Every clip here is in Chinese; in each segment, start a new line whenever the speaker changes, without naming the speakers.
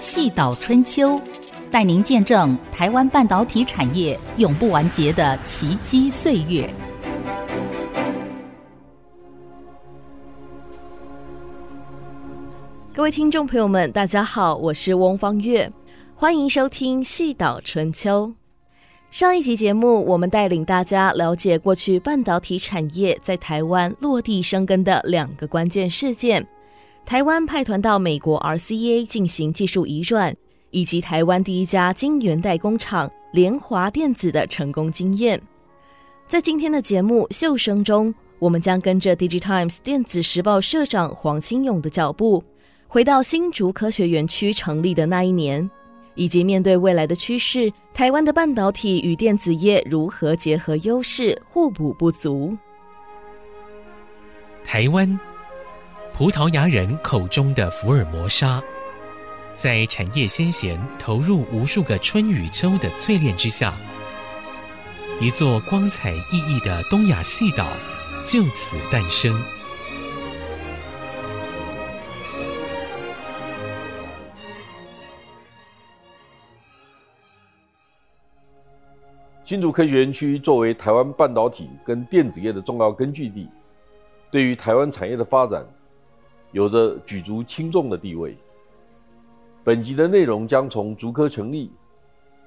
细岛春秋，带您见证台湾半导体产业永不完结的奇迹岁月。
各位听众朋友们，大家好，我是翁方月，欢迎收听细岛春秋。上一集节目，我们带领大家了解过去半导体产业在台湾落地生根的两个关键事件。台湾派团到美国 RCEA 进行技术移转，以及台湾第一家晶圆代工厂联华电子的成功经验。在今天的节目《秀声》中，我们将跟着 DigiTimes 电子时报社长黄清勇的脚步，回到新竹科学园区成立的那一年，以及面对未来的趋势，台湾的半导体与电子业如何结合优势，互补不足。
台湾。葡萄牙人口中的福尔摩沙，在产业先贤投入无数个春与秋的淬炼之下，一座光彩熠熠的东亚细岛就此诞生。
新竹科学园区作为台湾半导体跟电子业的重要根据地，对于台湾产业的发展，有着举足轻重的地位。本集的内容将从竹科成立、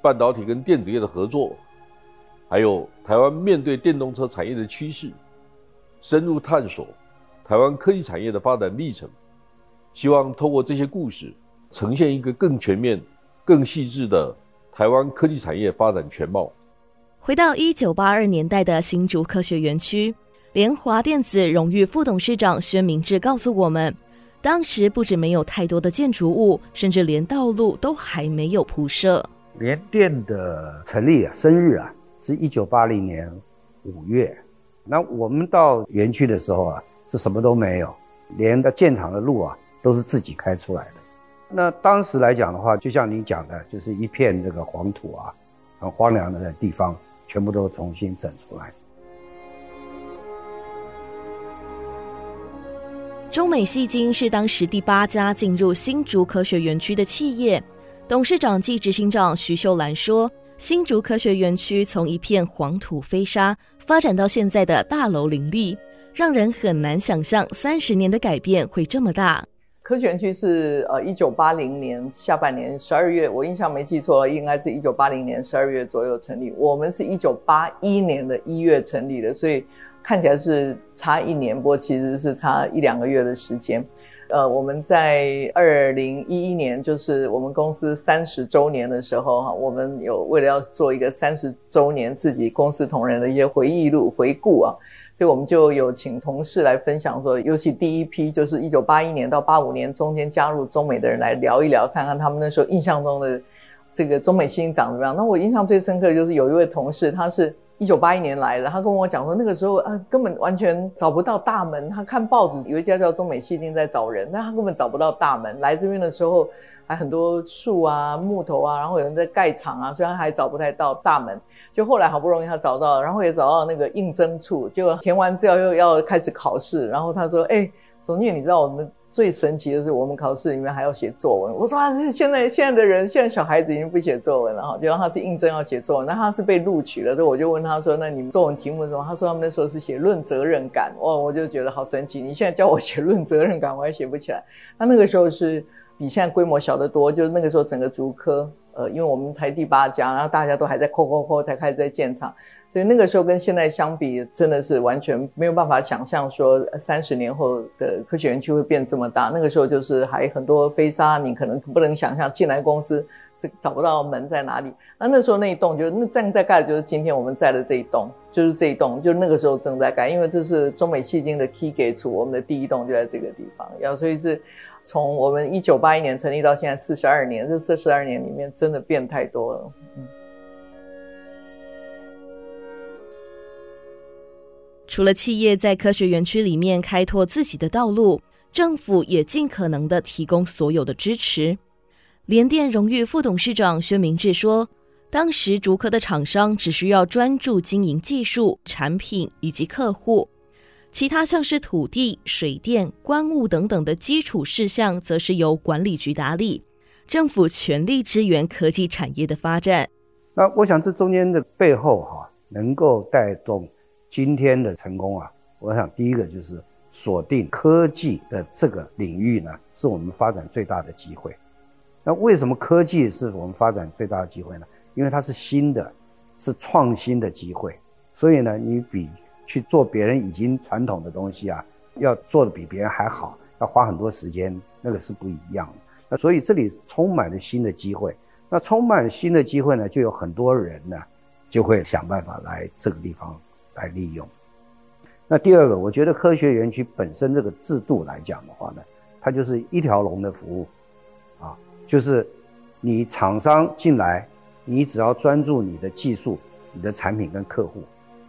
半导体跟电子业的合作，还有台湾面对电动车产业的趋势，深入探索台湾科技产业的发展历程。希望透过这些故事，呈现一个更全面、更细致的台湾科技产业发展全貌。
回到一九八二年代的新竹科学园区。联华电子荣誉副董事长薛明志告诉我们，当时不止没有太多的建筑物，甚至连道路都还没有铺设。
联电的成立啊，生日啊，是一九八零年五月。那我们到园区的时候啊，是什么都没有，连的建厂的路啊，都是自己开出来的。那当时来讲的话，就像你讲的，就是一片这个黄土啊，很荒凉的地方，全部都重新整出来。
中美戏精是当时第八家进入新竹科学园区的企业，董事长暨执行长徐秀兰说：“新竹科学园区从一片黄土飞沙发展到现在的大楼林立，让人很难想象三十年的改变会这么大。”
科学园区是呃一九八零年下半年十二月，我印象没记错，应该是一九八零年十二月左右成立。我们是一九八一年的一月成立的，所以。看起来是差一年，不过其实是差一两个月的时间。呃，我们在二零一一年，就是我们公司三十周年的时候，哈，我们有为了要做一个三十周年自己公司同仁的一些回忆录回顾啊，所以我们就有请同事来分享说，尤其第一批就是一九八一年到八五年中间加入中美的人来聊一聊，看看他们那时候印象中的这个中美新长怎么样。那我印象最深刻的就是有一位同事，他是。一九八一年来的，他跟我讲说，那个时候啊，根本完全找不到大门。他看报纸，有一家叫中美矽晶在找人，但他根本找不到大门。来这边的时候，还很多树啊、木头啊，然后有人在盖厂啊，虽然还找不太到大门。就后来好不容易他找到了，然后也找到那个应征处，就填完资料又要开始考试。然后他说：“哎，总经理，你知道我们？”最神奇的是，我们考试里面还要写作文。我说啊，现在现在的人，现在小孩子已经不写作文了哈。就让他是应征要写作文，那他是被录取了。所以我就问他说：“那你们作文题目是什么？”他说他们那时候是写论责任感。哇，我就觉得好神奇。你现在叫我写论责任感，我还写不起来。他那个时候是比现在规模小得多，就是那个时候整个竹科，呃，因为我们才第八家，然后大家都还在抠抠抠才开始在建厂。所以那个时候跟现在相比，真的是完全没有办法想象说三十年后的科学园区会变这么大。那个时候就是还很多飞沙，你可能不能想象进来公司是找不到门在哪里。那那时候那一栋就是那正在盖的就是今天我们在的这一栋，就是这一栋，就那个时候正在盖，因为这是中美矽晶的 key gate，我们的第一栋就在这个地方。要所以是从我们一九八一年成立到现在四十二年，这四十二年里面真的变太多了。嗯。
除了企业在科学园区里面开拓自己的道路，政府也尽可能的提供所有的支持。联电荣誉副董事长薛明志说：“当时竹科的厂商只需要专注经营技术、产品以及客户，其他像是土地、水电、关务等等的基础事项，则是由管理局打理。政府全力支援科技产业的发展。
那我想这中间的背后哈、能够带动今天的成功啊，我想第一个就是锁定科技的这个领域呢，是我们发展最大的机会。那为什么科技是我们发展最大的机会呢？因为它是新的，是创新的机会。所以呢，你比去做别人已经传统的东西啊，要做得比别人还好，要花很多时间，那个是不一样的。那所以这里充满了新的机会。那充满新的机会呢，就有很多人呢，就会想办法来这个地方来利用。那第二个，我觉得科学园区本身这个制度来讲的话呢，它就是一条龙的服务。啊就是你厂商进来，你只要专注你的技术、你的产品跟客户，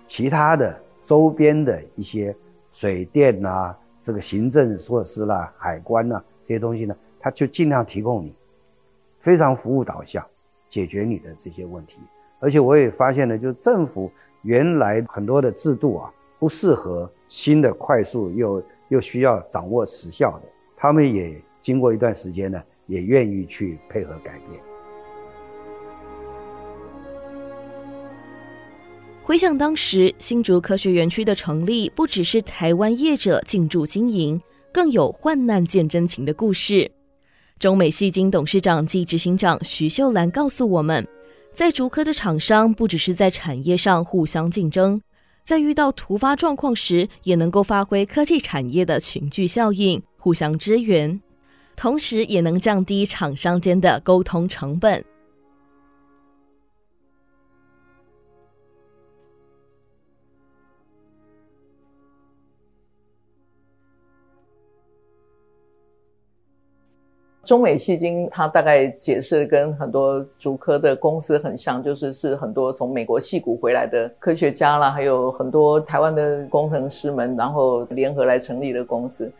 其他的周边的一些水电呐、这个行政措施啦、海关呐、这些东西呢，它就尽量提供你，非常服务导向，解决你的这些问题。而且我也发现呢，就是政府原来很多的制度啊，不适合新的、快速又又需要掌握时效的，他们也经过一段时间呢。也愿意去配合改变。
回想当时新竹科学园区的成立，不只是台湾业者进驻经营，更有患难见真情的故事。中美戏精董事长暨执行长徐秀兰告诉我们，在竹科的厂商不只是在产业上互相竞争，在遇到突发状况时，也能够发挥科技产业的群聚效应，互相支援。同时也能降低厂商间的沟通成本。
中美矽晶，它大概解释跟很多竹科的公司很像，就是是很多从美国矽谷回来的科学家啦，还有很多台湾的工程师们，然后联合来成立的公司。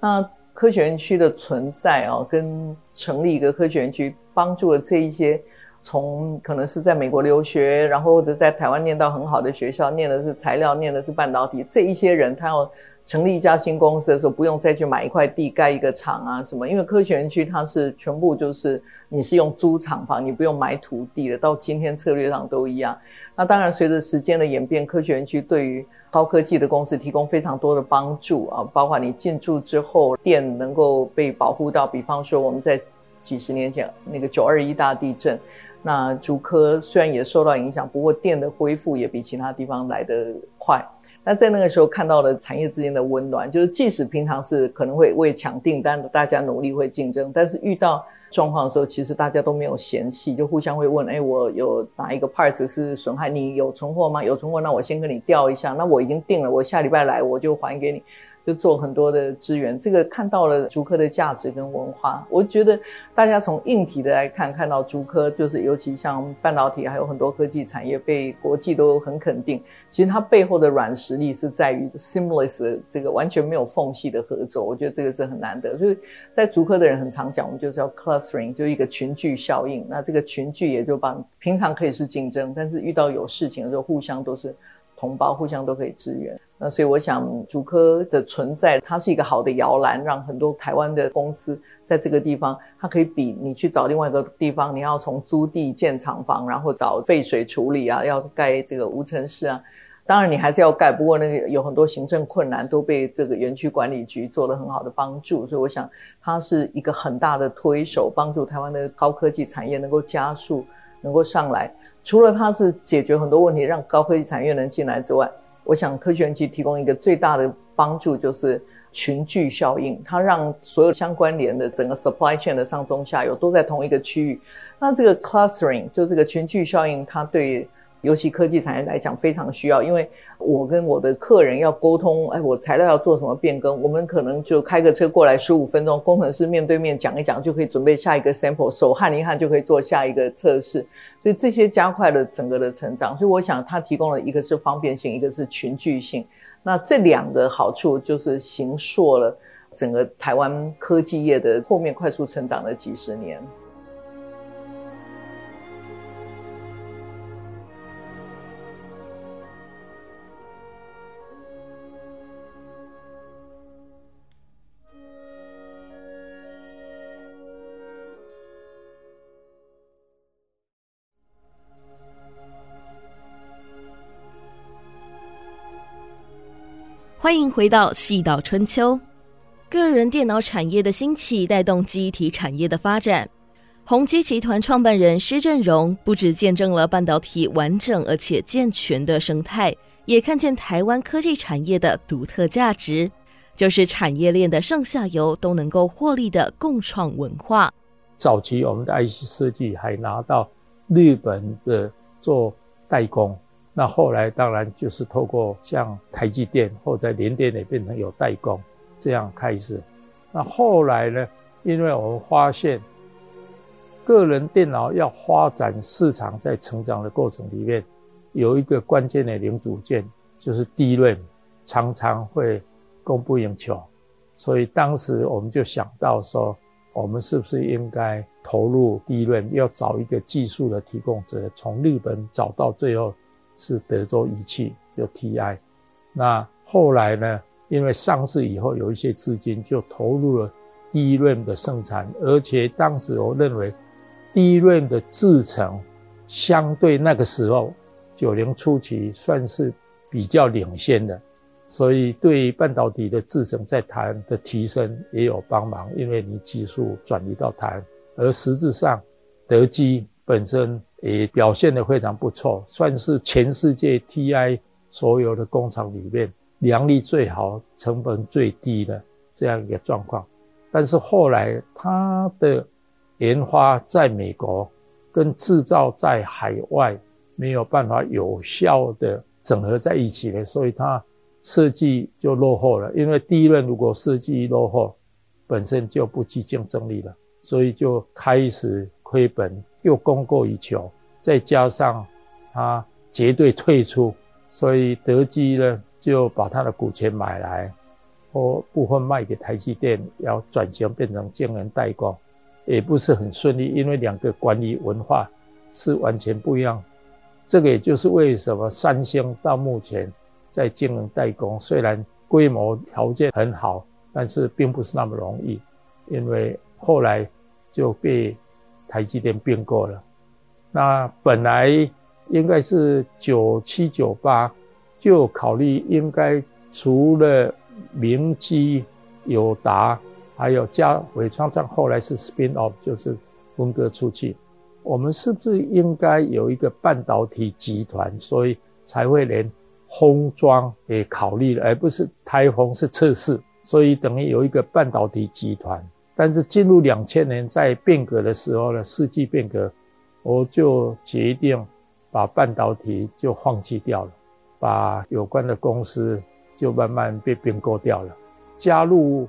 那科学园区的存在啊，跟成立一个科学园区，帮助了这一些从可能是在美国留学，然后或者在台湾念到很好的学校，念的是材料，念的是半导体，这一些人他要成立一家新公司的时候，不用再去买一块地盖一个厂啊什么，因为科学园区它是全部就是你是用租厂房，你不用买土地的，到今天策略上都一样。那当然随着时间的演变，科学园区对于高科技的公司提供非常多的帮助啊，包括你进驻之后，电能够被保护到。比方说，我们在几十年前那个九二一大地震，那竹科虽然也受到影响，不过电的恢复也比其他地方来得快。那在那个时候看到了产业之间的温暖，就是即使平常是可能会为抢订单，大家努力会竞争，但是遇到状况的时候，其实大家都没有嫌弃，就互相会问：哎，我有哪一个 parts 是损害？你有存货吗？有存货，那我先跟你调一下。那我已经定了，我下礼拜来我就还给你。就做很多的资源，这个看到了竹科的价值跟文化。我觉得大家从硬体的来看，看到竹科就是尤其像半导体，还有很多科技产业被国际都很肯定。其实它背后的软实力是在于 seamless 这个完全没有缝隙的合作。我觉得这个是很难得。所以在竹科的人很常讲，我们就叫 clustering，就一个群聚效应。那这个群聚也就帮平常可以是竞争，但是遇到有事情的时候，互相都是。同胞互相都可以支援，那所以我想竹科的存在，它是一个好的摇篮，让很多台湾的公司在这个地方，它可以比你去找另外一个地方，你要从租地建厂房，然后找废水处理啊，要盖这个无尘室啊，当然你还是要盖，不过那个有很多行政困难都被这个园区管理局做了很好的帮助，所以我想它是一个很大的推手，帮助台湾的高科技产业能够加速，能够上来。除了它是解决很多问题，让高科技产业能进来之外，我想科学园区提供一个最大的帮助就是群聚效应，它让所有相关联的整个 supply chain 的上中下游都在同一个区域。那这个 clustering 就这个群聚效应，它对。尤其科技产业来讲非常需要，因为我跟我的客人要沟通，哎，我材料要做什么变更，我们可能就开个车过来十五分钟，工程师面对面讲一讲就可以准备下一个 sample，手焊一焊就可以做下一个测试，所以这些加快了整个的成长。所以我想它提供了一个是方便性，一个是群聚性，那这两个好处就是形塑了整个台湾科技业的后面快速成长的几十年。
欢迎回到《细岛春秋》。个人电脑产业的兴起带动记忆体产业的发展。宏基集团创办人施振荣不只见证了半导体完整而且健全的生态，也看见台湾科技产业的独特价值，就是产业链的上下游都能够获利的共创文化。
早期我们的 IC 设计还拿到日本的做代工。那后来当然就是透过像台积电或者联电也变成有代工这样开始。那后来呢，因为我们发现个人电脑要发展市场，在成长的过程里面，有一个关键的零组件就是 DRAM，常常会供不应求。所以当时我们就想到说，我们是不是应该投入 DRAM，要找一个技术的提供者，从日本找到最后。是德州仪器，就 TI。那后来呢？因为上市以后有一些资金，就投入了 DRAM 的生产。而且当时我认为，DRAM 的制程相对那个时候九零初期算是比较领先的，所以对半导体的制程在台湾的提升也有帮忙。因为你技术转移到台湾，而实质上德基本身。也表现得非常不错，算是全世界 TI 所有的工厂里面良率最好、成本最低的这样一个状况。但是后来它的研发在美国跟制造在海外没有办法有效的整合在一起了，所以它设计就落后了。因为第一轮如果设计落后，本身就不具竞争力了，所以就开始亏本。又供过于求，再加上他绝对退出，所以德基呢就把他的股权买来，或部分卖给台积电，要转型变成晶圆代工，也不是很顺利，因为两个管理文化是完全不一样。这个也就是为什么三星到目前在晶圆代工，虽然规模条件很好，但是并不是那么容易，因为后来就被。台积电并购了，那本来应该是九七九八就考虑应该除了明基、友达，还有加伟创这样，后来是 spin off 就是分割出去。我们是不是应该有一个半导体集团？所以才会连封装也考虑了，而不是台风是测试，所以等于有一个半导体集团。但是进入两千年，在变革的时候呢，世纪变革，我就决定把半导体就放弃掉了，把有关的公司就慢慢被并购掉了，加入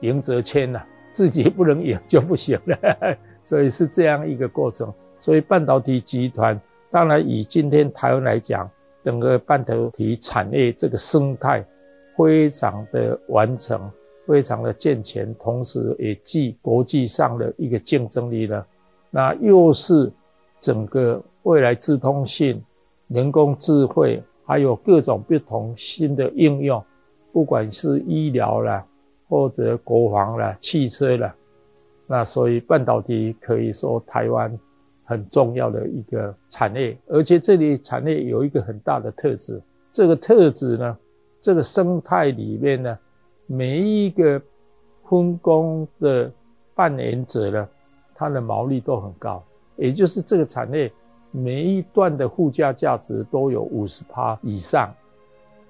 赢则迁了，自己不能赢就不行了，所以是这样一个过程。所以半导体集团，当然以今天台湾来讲，整个半导体产业这个生态非常的完成。非常的健全，同时也具国际上的一个竞争力了。那又是整个未来智通信、人工智慧，还有各种不同新的应用，不管是医疗啦，或者国防啦、汽车啦，那所以半导体可以说台湾很重要的一个产业。而且这里产业有一个很大的特质，这个特质呢，这个生态里面呢。每一个分工的扮演者呢，他的毛利都很高，也就是这个产业每一段的附加价值都有五十趴以上。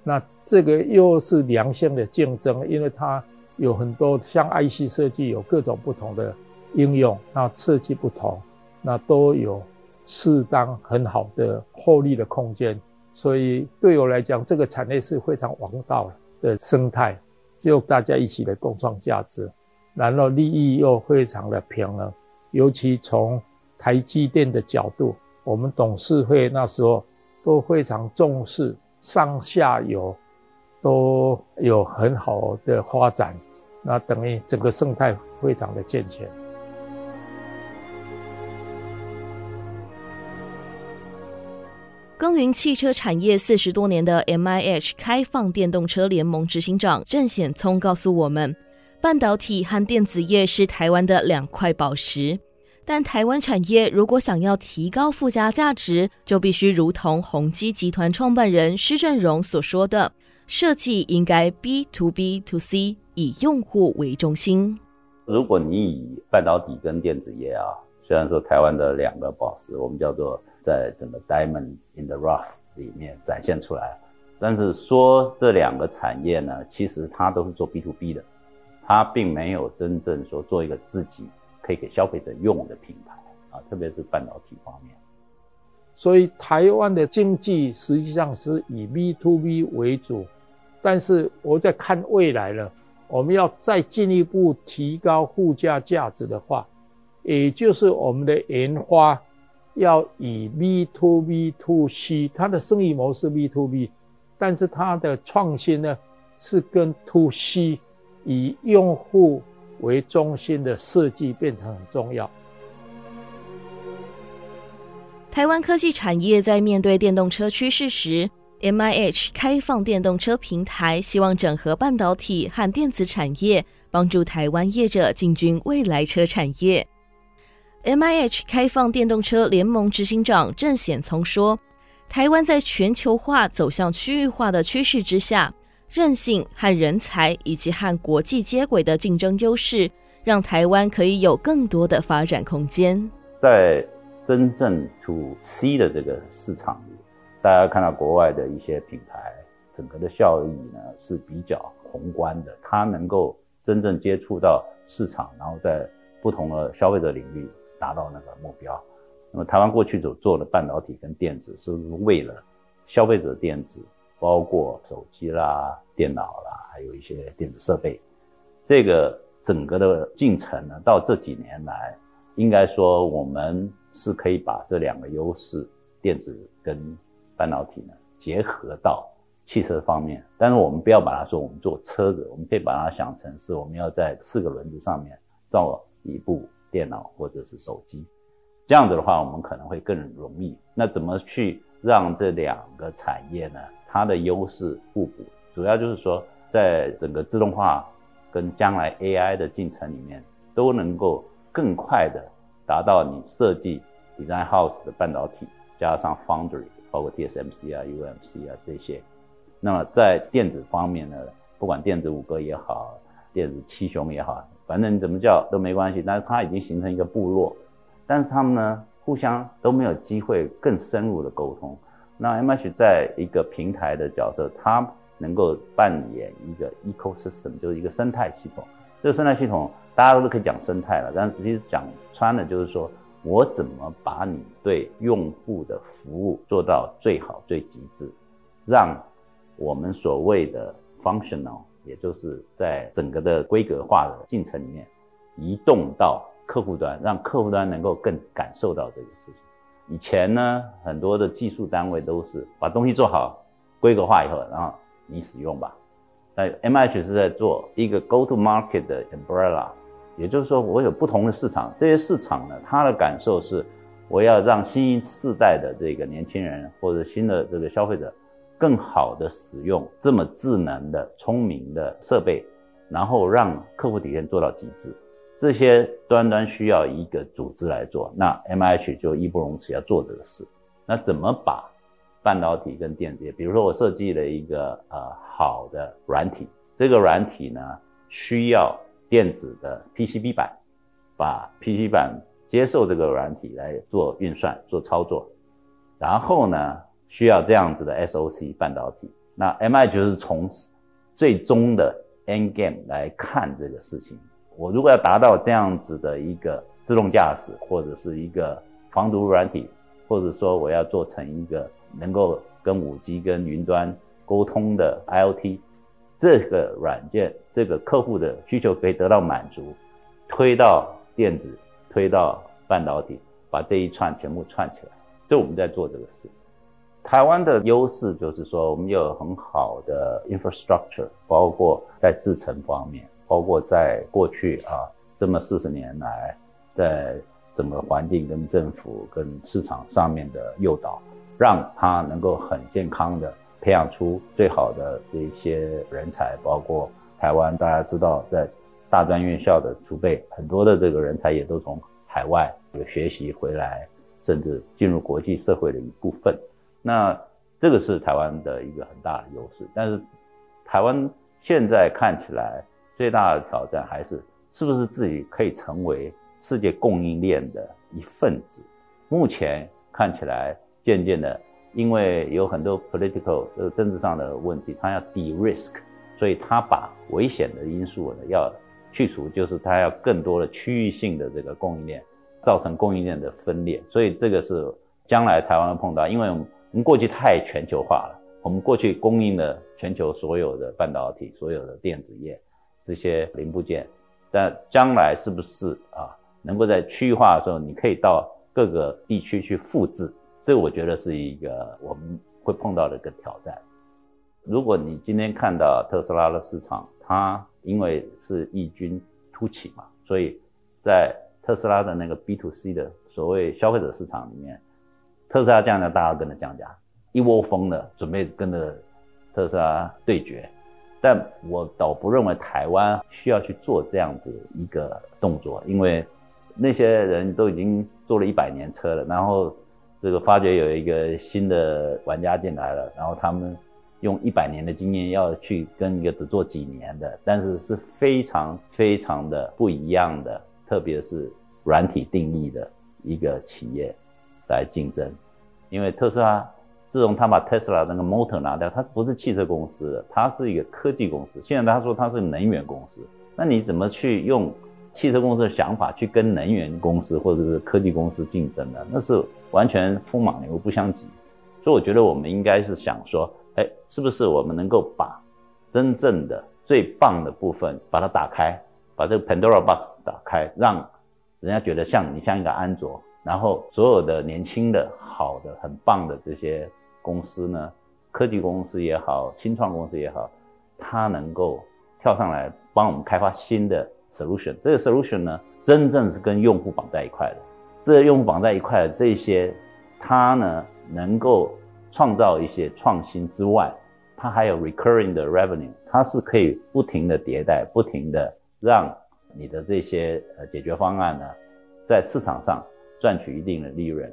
那这个又是良性的竞争，因为它有很多像 IC 设计有各种不同的应用，那设计不同，那都有适当很好的获利的空间。所以对我来讲，这个产业是非常王道的生态。就大家一起来共创价值，然后利益又非常的平衡。尤其从台积电的角度，我们董事会那时候都非常重视上下游都有很好的发展，那等于整个生态非常的健全。
耕耘汽车产业四十多年的 MIH 开放电动车联盟执行长郑显聪告诉我们，半导体和电子业是台湾的两块宝石，但台湾产业如果想要提高附加价值，就必须如同宏基集团创办人施振荣所说的，设计应该 B to B to C，以用户为中心。
如果你以半导体跟电子业啊，虽然说台湾的两个宝石，我们叫做在整个 diamond in the rough 里面展现出来，但是说这两个产业呢，其实它都是做 B to B 的，它并没有真正说做一个自己可以给消费者用的品牌啊，特别是半导体方面。
所以台湾的经济实际上是以 B to B 为主，但是我在看未来了。我们要再进一步提高附加价值的话，也就是我们的研发要以 B to B to C，它的生意模式 B to B，但是它的创新呢是跟 to C 以用户为中心的设计变成很重要。
台湾科技产业在面对电动车趋势时，MIH 开放电动车平台希望整合半导体和电子产业，帮助台湾业者进军未来车产业。MIH 开放电动车联盟执行长郑显聪说：“台湾在全球化走向区域化的趋势之下，韧性和人才以及和国际接轨的竞争优势，让台湾可以有更多的发展空间。
在真正 to C 的这个市场里。”大家看到国外的一些品牌，整个的效益呢是比较宏观的，它能够真正接触到市场，然后在不同的消费者领域达到那个目标。那么台湾过去所做的半导体跟电子，是不是为了消费者电子，包括手机啦、电脑啦，还有一些电子设备。这个整个的进程呢，到这几年来，应该说我们是可以把这两个优势，电子跟半导体呢，结合到汽车方面，但是我们不要把它说我们做车子，我们可以把它想成是我们要在四个轮子上面造一部电脑或者是手机，这样子的话，我们可能会更容易。那怎么去让这两个产业呢？它的优势互补，主要就是说，在整个自动化跟将来 AI 的进程里面，都能够更快的达到你设计 design house 的半导体加上 foundry。包括 TSMC 啊、UMC 啊这些，那么在电子方面呢，不管电子五哥也好，电子七雄也好，反正你怎么叫都没关系。但是它已经形成一个部落，但是他们呢，互相都没有机会更深入的沟通。那 MH 在一个平台的角色，它能够扮演一个 ecosystem，就是一个生态系统。这个生态系统大家都可以讲生态了，但其实讲穿了就是说。我怎么把你对用户的服务做到最好、最极致，让我们所谓的 functional，也就是在整个的规格化的进程里面，移动到客户端，让客户端能够更感受到这个事情。以前呢，很多的技术单位都是把东西做好、规格化以后，然后你使用吧。但 MH 是在做一个 go to market 的 umbrella。也就是说，我有不同的市场，这些市场呢，它的感受是，我要让新一世代的这个年轻人或者新的这个消费者，更好的使用这么智能的、聪明的设备，然后让客户体验做到极致。这些端端需要一个组织来做，那 M H 就义不容辞要做这个事。那怎么把半导体跟电子业，比如说我设计了一个呃好的软体，这个软体呢需要。电子的 PCB 板，把 P C 板接受这个软体来做运算、做操作，然后呢，需要这样子的 SOC 半导体。那 MI 就是从最终的 end game 来看这个事情。我如果要达到这样子的一个自动驾驶，或者是一个防毒软体，或者说我要做成一个能够跟 5G、跟云端沟通的 IoT。这个软件，这个客户的需求可以得到满足，推到电子，推到半导体，把这一串全部串起来。这我们在做这个事。台湾的优势就是说，我们有很好的 infrastructure，包括在制程方面，包括在过去啊这么四十年来，在整个环境跟政府跟市场上面的诱导，让它能够很健康的。培养出最好的这些人才，包括台湾，大家知道，在大专院校的储备很多的这个人才也都从海外有学习回来，甚至进入国际社会的一部分。那这个是台湾的一个很大的优势。但是台湾现在看起来最大的挑战还是是不是自己可以成为世界供应链的一份子。目前看起来渐渐的，因为有很多 political 呃政治上的问题，他要 de-risk，所以他把危险的因素呢要去除，就是他要更多的区域性的这个供应链，造成供应链的分裂。所以这个是将来台湾碰到，因为我们过去太全球化了。我们过去供应了全球所有的半导体、所有的电子业这些零部件，但将来是不是啊，能够在区域化的时候，你可以到各个地区去复制？这我觉得是一个我们会碰到的一个挑战。如果你今天看到特斯拉的市场，它因为是异军突起嘛，所以在特斯拉的那个 B to C 的所谓消费者市场里面，特斯拉降价，大家跟着降价。一窝蜂的准备跟着特斯拉对决，但我倒不认为台湾需要去做这样子一个动作，因为那些人都已经做了一百年车了，然后这个发觉有一个新的玩家进来了，然后他们用一百年的经验要去跟一个只做几年的，但是是非常非常的不一样的，特别是软体定义的一个企业来竞争，因为特斯拉。自从他把特斯拉那个 motor 拿掉，他不是汽车公司，他是一个科技公司。现在他说他是能源公司，那你怎么去用汽车公司的想法去跟能源公司或者是科技公司竞争呢？那是完全风马牛不相及。所以我觉得我们应该是想说，哎，是不是我们能够把真正的最棒的部分把它打开，把这个 Pandora box 打开，让人家觉得像你像一个安卓，然后所有的年轻的、好的、很棒的这些。公司呢，科技公司也好，新创公司也好，它能够跳上来帮我们开发新的 solution。这个 solution 呢，真正是跟用户绑在一块的。这个用户绑在一块的这些，它呢能够创造一些创新之外，它还有 recurring 的 revenue，它是可以不停的迭代，不停的让你的这些呃解决方案呢，在市场上赚取一定的利润。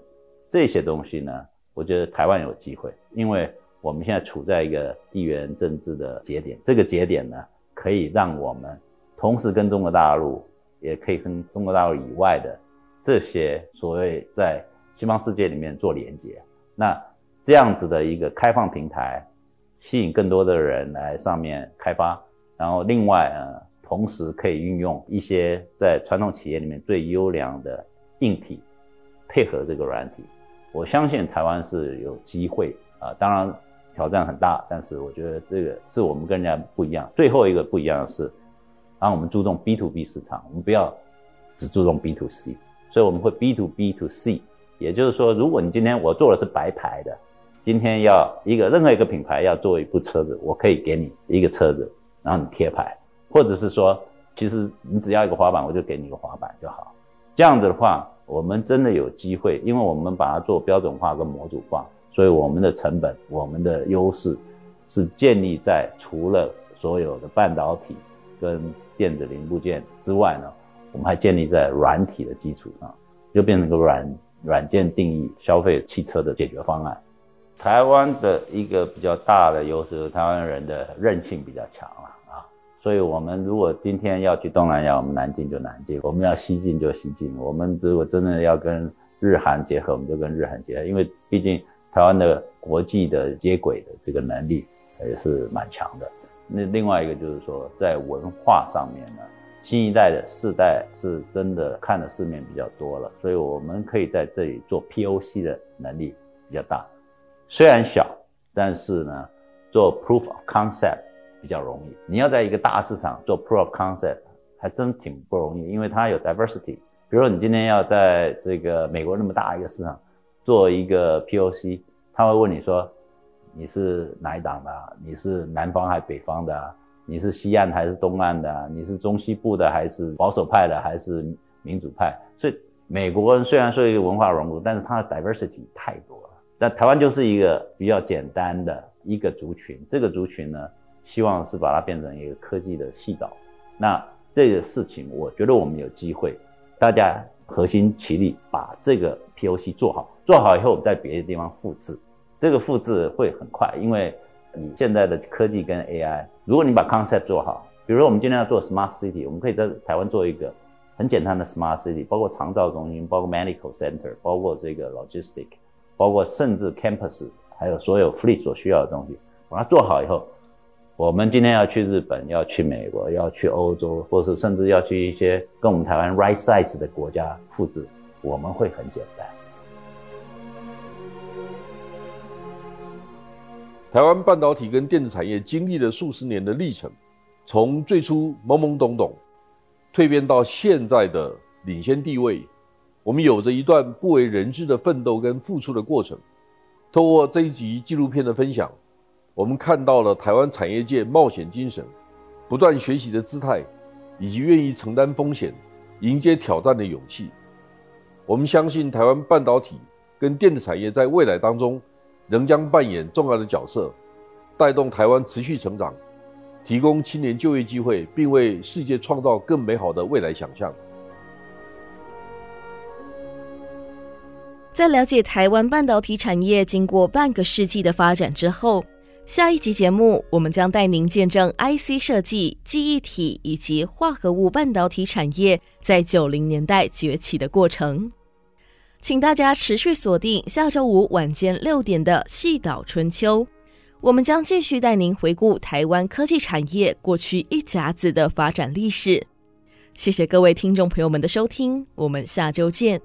这些东西呢。我觉得台湾有机会，因为我们现在处在一个地缘政治的节点，这个节点呢，可以让我们同时跟中国大陆，也可以跟中国大陆以外的这些所谓在西方世界里面做连接。那这样子的一个开放平台，吸引更多的人来上面开发，然后另外呃，同时可以运用一些在传统企业里面最优良的硬体，配合这个软体。我相信台湾是有机会啊，当然挑战很大，但是我觉得这个是我们跟人家不一样。最后一个不一样的是，当我们注重 B to B 市场，我们不要只注重 B to C，所以我们会 B to B to C。也就是说，如果你今天我做的是白牌的，今天要一个任何一个品牌要做一部车子，我可以给你一个车子，然后你贴牌，或者是说，其实你只要一个滑板，我就给你一个滑板就好。这样子的话。我们真的有机会，因为我们把它做标准化跟模组化，所以我们的成本、我们的优势是建立在除了所有的半导体跟电子零部件之外呢，我们还建立在软体的基础上，就变成个软软件定义消费汽车的解决方案。台湾的一个比较大的优势台湾人的韧性比较强了。所以，我们如果今天要去东南亚，我们南进就南进；我们要西进就西进。我们如果真的要跟日韩结合，我们就跟日韩结合。因为毕竟台湾的国际的接轨的这个能力也是蛮强的。那另外一个就是说，在文化上面呢，新一代的世代是真的看的世面比较多了，所以我们可以在这里做 POC 的能力比较大。虽然小，但是呢，做 Proof of Concept。比较容易，你要在一个大市场做 proof of concept，还真挺不容易，因为它有 diversity。比如说你今天要在这个美国那么大一个市场做一个 POC，他会问你说，你是哪一党的？你是南方还是北方的？你是西岸还是东岸的？你是中西部的还是保守派的还是民主派？所以美国人虽然说一个文化融合，但是它的 diversity 太多了。那台湾就是一个比较简单的一个族群，这个族群呢，希望是把它变成一个科技的系岛，那这个事情，我觉得我们有机会，大家核心齐力把这个 POC 做好，做好以后，我们在别的地方复制，这个复制会很快，因为你现在的科技跟 AI，如果你把 concept 做好，比如说我们今天要做 smart city，我们可以在台湾做一个很简单的 smart city，包括长照中心，包括 medical center，包括这个 logistic，包括甚至 campus，还有所有 fleet 所需要的东西，把它做好以后，我们今天要去日本，要去美国，要去欧洲，或是甚至要去一些跟我们台湾 right size 的国家复制，我们会很简单。
台湾半导体跟电子产业经历了数十年的历程，从最初懵懵懂懂，蜕变到现在的领先地位，我们有着一段不为人知的奋斗跟付出的过程。透过这一集纪录片的分享，我们看到了台湾产业界冒险精神、不断学习的姿态，以及愿意承担风险、迎接挑战的勇气。我们相信台湾半导体跟电子产业在未来当中，仍将扮演重要的角色，带动台湾持续成长，提供青年就业机会，并为世界创造更美好的未来想象。
在了解台湾半导体产业经过半个世纪的发展之后，下一集节目我们将带您见证 IC 设计、记忆体以及化合物半导体产业在九零年代崛起的过程。请大家持续锁定下周五晚间六点的《细岛春秋》，我们将继续带您回顾台湾科技产业过去一甲子的发展历史。谢谢各位听众朋友们的收听，我们下周见。